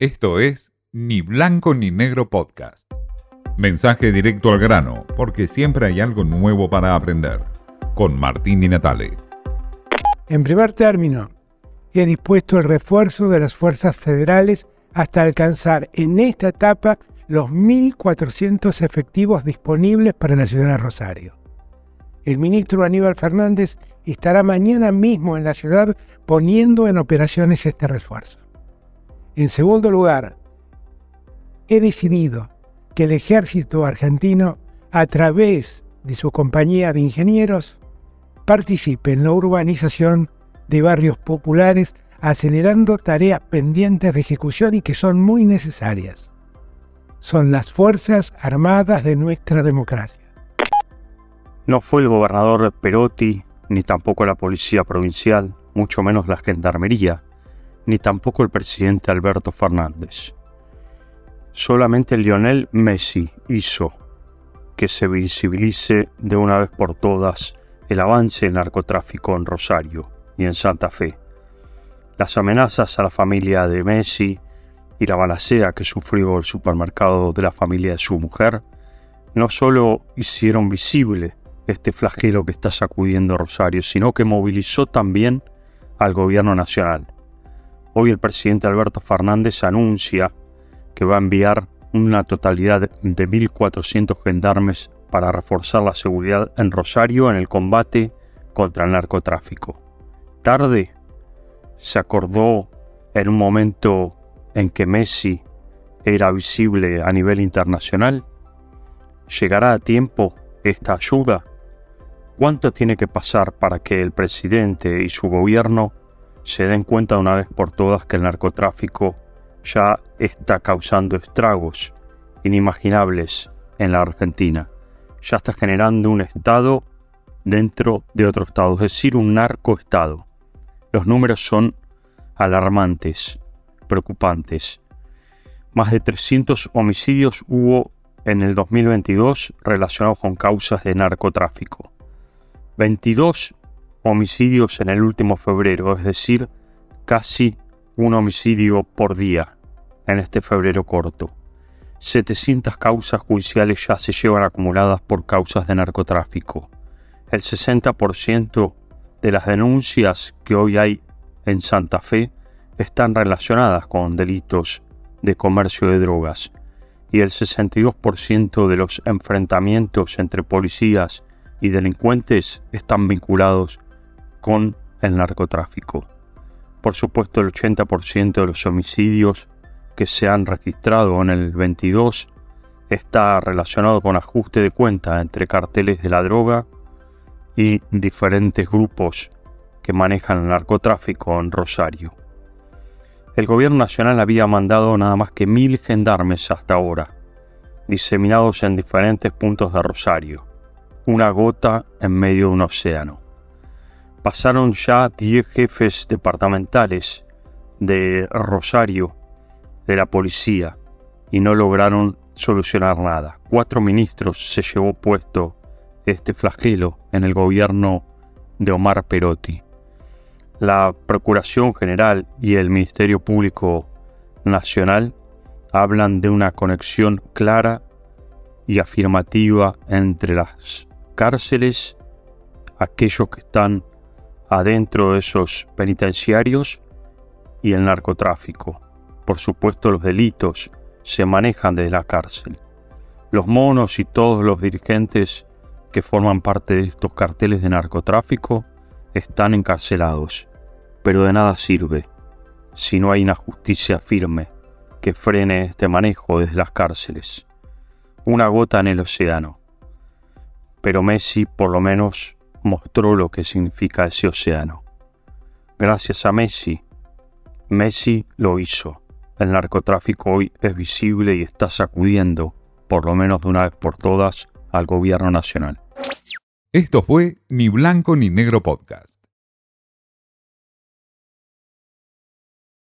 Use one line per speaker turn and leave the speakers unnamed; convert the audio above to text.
Esto es Ni Blanco ni Negro Podcast. Mensaje directo al grano, porque siempre hay algo nuevo para aprender. Con Martín Di Natale.
En primer término, he dispuesto el refuerzo de las fuerzas federales hasta alcanzar en esta etapa los 1.400 efectivos disponibles para la ciudad de Rosario. El ministro Aníbal Fernández estará mañana mismo en la ciudad poniendo en operaciones este refuerzo. En segundo lugar, he decidido que el ejército argentino, a través de su compañía de ingenieros, participe en la urbanización de barrios populares, acelerando tareas pendientes de ejecución y que son muy necesarias. Son las Fuerzas Armadas de nuestra democracia.
No fue el gobernador Perotti, ni tampoco la policía provincial, mucho menos la gendarmería, ni tampoco el presidente Alberto Fernández. Solamente Lionel Messi hizo que se visibilice de una vez por todas el avance del narcotráfico en Rosario y en Santa Fe. Las amenazas a la familia de Messi y la balacea que sufrió el supermercado de la familia de su mujer no solo hicieron visible este flagelo que está sacudiendo Rosario, sino que movilizó también al gobierno nacional. Hoy el presidente Alberto Fernández anuncia que va a enviar una totalidad de 1.400 gendarmes para reforzar la seguridad en Rosario en el combate contra el narcotráfico. Tarde se acordó en un momento en que Messi era visible a nivel internacional. ¿Llegará a tiempo esta ayuda? ¿Cuánto tiene que pasar para que el presidente y su gobierno se den cuenta una vez por todas que el narcotráfico ya está causando estragos inimaginables en la Argentina? Ya está generando un Estado dentro de otro Estado, es decir, un narcoestado. Los números son alarmantes, preocupantes. Más de 300 homicidios hubo en el 2022 relacionados con causas de narcotráfico. 22 homicidios en el último febrero, es decir, casi un homicidio por día en este febrero corto. 700 causas judiciales ya se llevan acumuladas por causas de narcotráfico. El 60% de las denuncias que hoy hay en Santa Fe están relacionadas con delitos de comercio de drogas y el 62% de los enfrentamientos entre policías y delincuentes están vinculados con el narcotráfico. Por supuesto, el 80% de los homicidios que se han registrado en el 22 está relacionado con ajuste de cuenta entre carteles de la droga y diferentes grupos que manejan el narcotráfico en Rosario. El gobierno nacional había mandado nada más que mil gendarmes hasta ahora, diseminados en diferentes puntos de Rosario una gota en medio de un océano. Pasaron ya 10 jefes departamentales de Rosario de la policía y no lograron solucionar nada. Cuatro ministros se llevó puesto este flagelo en el gobierno de Omar Perotti. La Procuración General y el Ministerio Público Nacional hablan de una conexión clara y afirmativa entre las cárceles, aquellos que están adentro de esos penitenciarios y el narcotráfico. Por supuesto los delitos se manejan desde la cárcel. Los monos y todos los dirigentes que forman parte de estos carteles de narcotráfico están encarcelados, pero de nada sirve si no hay una justicia firme que frene este manejo desde las cárceles. Una gota en el océano pero Messi por lo menos mostró lo que significa ese océano. Gracias a Messi, Messi lo hizo. El narcotráfico hoy es visible y está sacudiendo, por lo menos de una vez por todas, al gobierno nacional.
Esto fue Ni Blanco ni Negro Podcast.